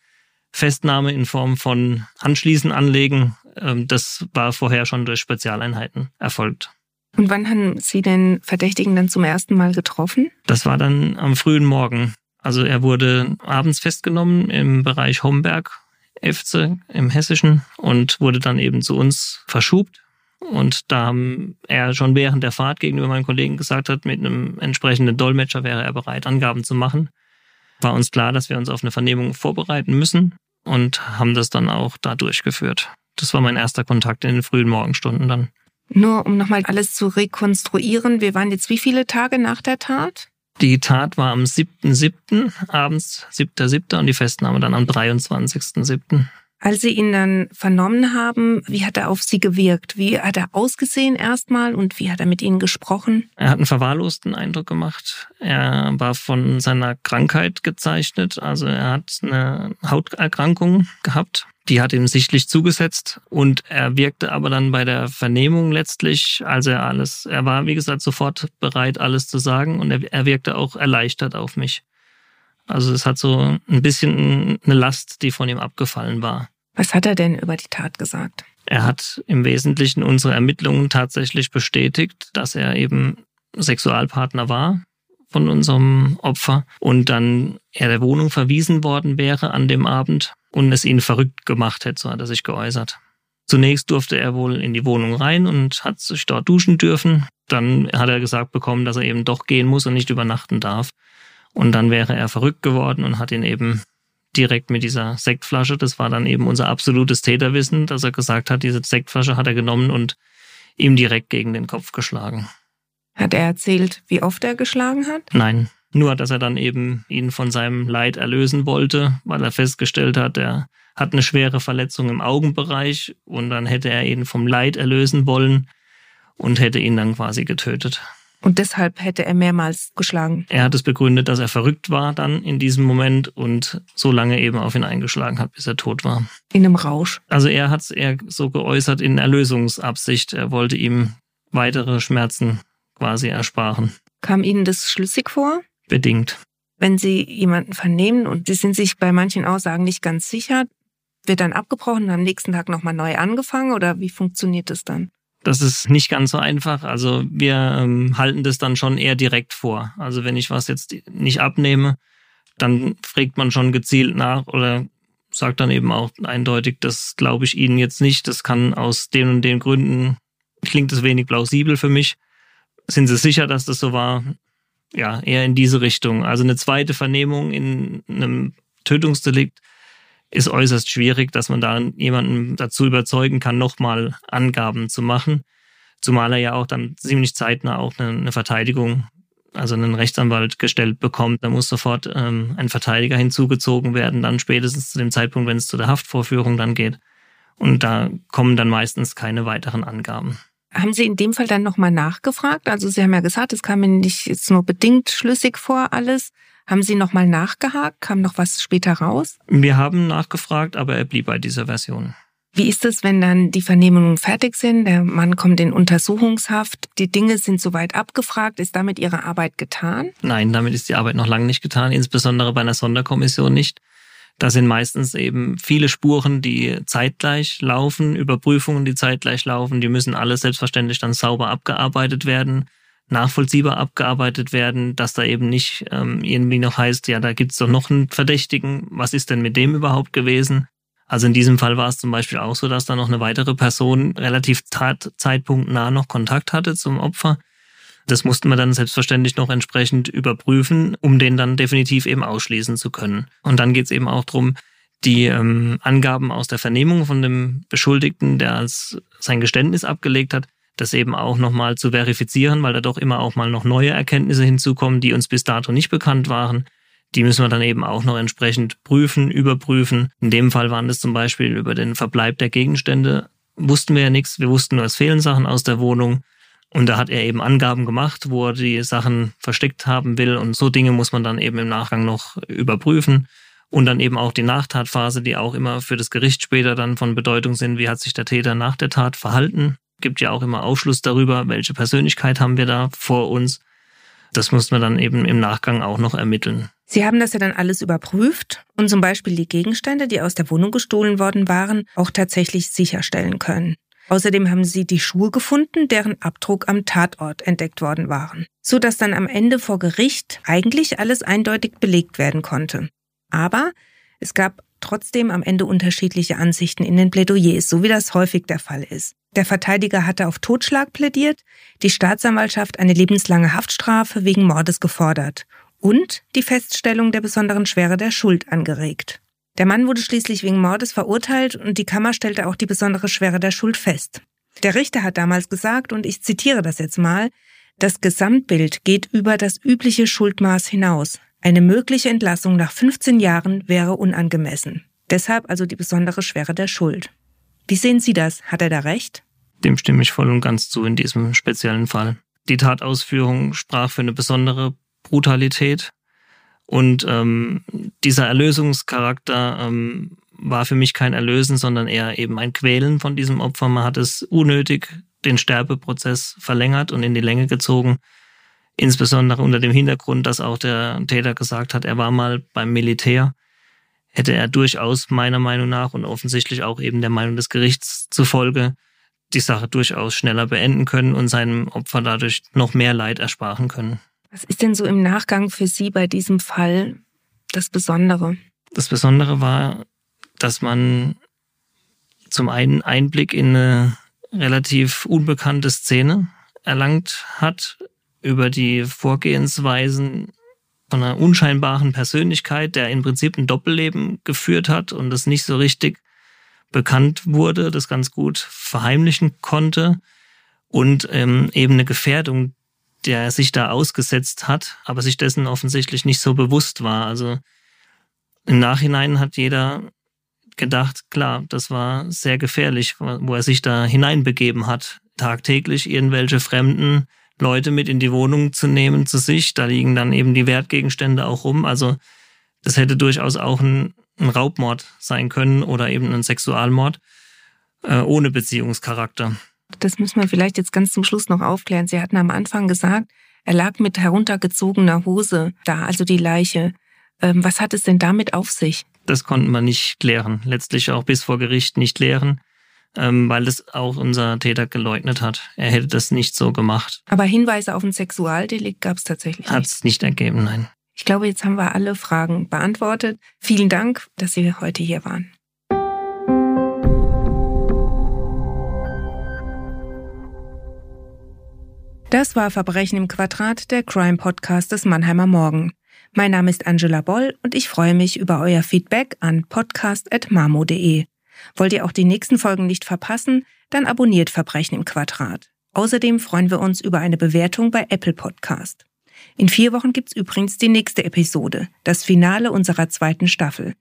Festnahme in Form von Anschließen anlegen, ähm, das war vorher schon durch Spezialeinheiten erfolgt. Und wann haben Sie den Verdächtigen dann zum ersten Mal getroffen? Das war dann am frühen Morgen. Also er wurde abends festgenommen im Bereich Homberg, Efze im Hessischen und wurde dann eben zu uns verschubt. Und da er schon während der Fahrt gegenüber meinen Kollegen gesagt hat, mit einem entsprechenden Dolmetscher wäre er bereit, Angaben zu machen. War uns klar, dass wir uns auf eine Vernehmung vorbereiten müssen und haben das dann auch da durchgeführt. Das war mein erster Kontakt in den frühen Morgenstunden dann. Nur um nochmal alles zu rekonstruieren, wir waren jetzt wie viele Tage nach der Tat? Die Tat war am 7.7., abends 7.7. und die Festnahme dann am 23.7. Als Sie ihn dann vernommen haben, wie hat er auf Sie gewirkt? Wie hat er ausgesehen erstmal und wie hat er mit Ihnen gesprochen? Er hat einen verwahrlosten Eindruck gemacht. Er war von seiner Krankheit gezeichnet. Also er hat eine Hauterkrankung gehabt. Die hat ihm sichtlich zugesetzt und er wirkte aber dann bei der Vernehmung letztlich, als er alles, er war wie gesagt sofort bereit, alles zu sagen und er, er wirkte auch erleichtert auf mich. Also es hat so ein bisschen eine Last, die von ihm abgefallen war. Was hat er denn über die Tat gesagt? Er hat im Wesentlichen unsere Ermittlungen tatsächlich bestätigt, dass er eben Sexualpartner war von unserem Opfer und dann er der Wohnung verwiesen worden wäre an dem Abend und es ihn verrückt gemacht hätte, so hat er sich geäußert. Zunächst durfte er wohl in die Wohnung rein und hat sich dort duschen dürfen. Dann hat er gesagt bekommen, dass er eben doch gehen muss und nicht übernachten darf. Und dann wäre er verrückt geworden und hat ihn eben direkt mit dieser Sektflasche, das war dann eben unser absolutes Täterwissen, dass er gesagt hat, diese Sektflasche hat er genommen und ihm direkt gegen den Kopf geschlagen. Hat er erzählt, wie oft er geschlagen hat? Nein, nur dass er dann eben ihn von seinem Leid erlösen wollte, weil er festgestellt hat, er hat eine schwere Verletzung im Augenbereich und dann hätte er ihn vom Leid erlösen wollen und hätte ihn dann quasi getötet. Und deshalb hätte er mehrmals geschlagen. Er hat es begründet, dass er verrückt war dann in diesem Moment und so lange eben auf ihn eingeschlagen hat, bis er tot war. In einem Rausch. Also er hat es eher so geäußert in Erlösungsabsicht. Er wollte ihm weitere Schmerzen quasi ersparen. Kam Ihnen das schlüssig vor? Bedingt. Wenn Sie jemanden vernehmen und Sie sind sich bei manchen Aussagen nicht ganz sicher, wird dann abgebrochen und am nächsten Tag nochmal neu angefangen oder wie funktioniert das dann? Das ist nicht ganz so einfach. Also wir ähm, halten das dann schon eher direkt vor. Also wenn ich was jetzt nicht abnehme, dann fragt man schon gezielt nach oder sagt dann eben auch eindeutig, das glaube ich Ihnen jetzt nicht. Das kann aus den und den Gründen, klingt es wenig plausibel für mich. Sind Sie sicher, dass das so war? Ja, eher in diese Richtung. Also eine zweite Vernehmung in einem Tötungsdelikt ist äußerst schwierig, dass man da jemanden dazu überzeugen kann, nochmal Angaben zu machen. Zumal er ja auch dann ziemlich zeitnah auch eine, eine Verteidigung, also einen Rechtsanwalt gestellt bekommt. Da muss sofort ähm, ein Verteidiger hinzugezogen werden, dann spätestens zu dem Zeitpunkt, wenn es zu der Haftvorführung dann geht. Und da kommen dann meistens keine weiteren Angaben. Haben Sie in dem Fall dann nochmal nachgefragt? Also Sie haben ja gesagt, es kam mir nicht jetzt nur bedingt schlüssig vor alles. Haben Sie nochmal nachgehakt? Kam noch was später raus? Wir haben nachgefragt, aber er blieb bei dieser Version. Wie ist es, wenn dann die Vernehmungen fertig sind? Der Mann kommt in Untersuchungshaft. Die Dinge sind soweit abgefragt. Ist damit Ihre Arbeit getan? Nein, damit ist die Arbeit noch lange nicht getan, insbesondere bei einer Sonderkommission nicht. Da sind meistens eben viele Spuren, die zeitgleich laufen, Überprüfungen, die zeitgleich laufen. Die müssen alle selbstverständlich dann sauber abgearbeitet werden nachvollziehbar abgearbeitet werden, dass da eben nicht ähm, irgendwie noch heißt, ja, da gibt's doch noch einen Verdächtigen, was ist denn mit dem überhaupt gewesen? Also in diesem Fall war es zum Beispiel auch so, dass da noch eine weitere Person relativ zeitpunktnah noch Kontakt hatte zum Opfer. Das mussten wir dann selbstverständlich noch entsprechend überprüfen, um den dann definitiv eben ausschließen zu können. Und dann geht's eben auch drum, die ähm, Angaben aus der Vernehmung von dem Beschuldigten, der als sein Geständnis abgelegt hat, das eben auch nochmal zu verifizieren, weil da doch immer auch mal noch neue Erkenntnisse hinzukommen, die uns bis dato nicht bekannt waren. Die müssen wir dann eben auch noch entsprechend prüfen, überprüfen. In dem Fall waren das zum Beispiel über den Verbleib der Gegenstände. Wussten wir ja nichts. Wir wussten nur, es fehlen Sachen aus der Wohnung. Und da hat er eben Angaben gemacht, wo er die Sachen versteckt haben will. Und so Dinge muss man dann eben im Nachgang noch überprüfen. Und dann eben auch die Nachtatphase, die auch immer für das Gericht später dann von Bedeutung sind. Wie hat sich der Täter nach der Tat verhalten? Gibt ja auch immer Aufschluss darüber, welche Persönlichkeit haben wir da vor uns. Das muss man dann eben im Nachgang auch noch ermitteln. Sie haben das ja dann alles überprüft und zum Beispiel die Gegenstände, die aus der Wohnung gestohlen worden waren, auch tatsächlich sicherstellen können. Außerdem haben sie die Schuhe gefunden, deren Abdruck am Tatort entdeckt worden waren, so dass dann am Ende vor Gericht eigentlich alles eindeutig belegt werden konnte. Aber es gab trotzdem am Ende unterschiedliche Ansichten in den Plädoyers, so wie das häufig der Fall ist. Der Verteidiger hatte auf Totschlag plädiert, die Staatsanwaltschaft eine lebenslange Haftstrafe wegen Mordes gefordert und die Feststellung der besonderen Schwere der Schuld angeregt. Der Mann wurde schließlich wegen Mordes verurteilt und die Kammer stellte auch die besondere Schwere der Schuld fest. Der Richter hat damals gesagt, und ich zitiere das jetzt mal, das Gesamtbild geht über das übliche Schuldmaß hinaus. Eine mögliche Entlassung nach 15 Jahren wäre unangemessen. Deshalb also die besondere Schwere der Schuld. Wie sehen Sie das? Hat er da recht? Dem stimme ich voll und ganz zu in diesem speziellen Fall. Die Tatausführung sprach für eine besondere Brutalität und ähm, dieser Erlösungscharakter ähm, war für mich kein Erlösen, sondern eher eben ein Quälen von diesem Opfer. Man hat es unnötig den Sterbeprozess verlängert und in die Länge gezogen. Insbesondere unter dem Hintergrund, dass auch der Täter gesagt hat, er war mal beim Militär, hätte er durchaus meiner Meinung nach und offensichtlich auch eben der Meinung des Gerichts zufolge die Sache durchaus schneller beenden können und seinem Opfer dadurch noch mehr Leid ersparen können. Was ist denn so im Nachgang für Sie bei diesem Fall das Besondere? Das Besondere war, dass man zum einen Einblick in eine relativ unbekannte Szene erlangt hat, über die Vorgehensweisen von einer unscheinbaren Persönlichkeit, der im Prinzip ein Doppelleben geführt hat und das nicht so richtig bekannt wurde, das ganz gut verheimlichen konnte und ähm, eben eine Gefährdung, der sich da ausgesetzt hat, aber sich dessen offensichtlich nicht so bewusst war. Also im Nachhinein hat jeder gedacht, klar, das war sehr gefährlich, wo er sich da hineinbegeben hat, tagtäglich irgendwelche Fremden Leute mit in die Wohnung zu nehmen zu sich. Da liegen dann eben die Wertgegenstände auch rum. Also das hätte durchaus auch ein, ein Raubmord sein können oder eben ein Sexualmord äh, ohne Beziehungscharakter. Das müssen wir vielleicht jetzt ganz zum Schluss noch aufklären. Sie hatten am Anfang gesagt, er lag mit heruntergezogener Hose da, also die Leiche. Ähm, was hat es denn damit auf sich? Das konnten wir nicht klären. Letztlich auch bis vor Gericht nicht klären ähm, weil es auch unser Täter geleugnet hat. Er hätte das nicht so gemacht. Aber Hinweise auf ein Sexualdelikt gab es tatsächlich nicht. Hat es nicht ergeben, nein. Ich glaube, jetzt haben wir alle Fragen beantwortet. Vielen Dank, dass Sie heute hier waren. Das war Verbrechen im Quadrat, der Crime Podcast des Mannheimer Morgen. Mein Name ist Angela Boll und ich freue mich über euer Feedback an podcast.mamo.de. Wollt ihr auch die nächsten Folgen nicht verpassen? Dann abonniert Verbrechen im Quadrat. Außerdem freuen wir uns über eine Bewertung bei Apple Podcast. In vier Wochen gibt's übrigens die nächste Episode, das Finale unserer zweiten Staffel.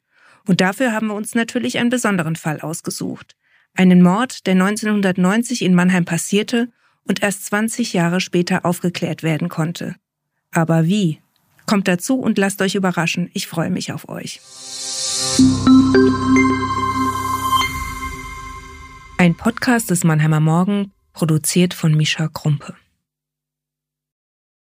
Und dafür haben wir uns natürlich einen besonderen Fall ausgesucht. Einen Mord, der 1990 in Mannheim passierte und erst 20 Jahre später aufgeklärt werden konnte. Aber wie? Kommt dazu und lasst euch überraschen. Ich freue mich auf euch. Ein Podcast des Mannheimer Morgen, produziert von Mischa Krumpe.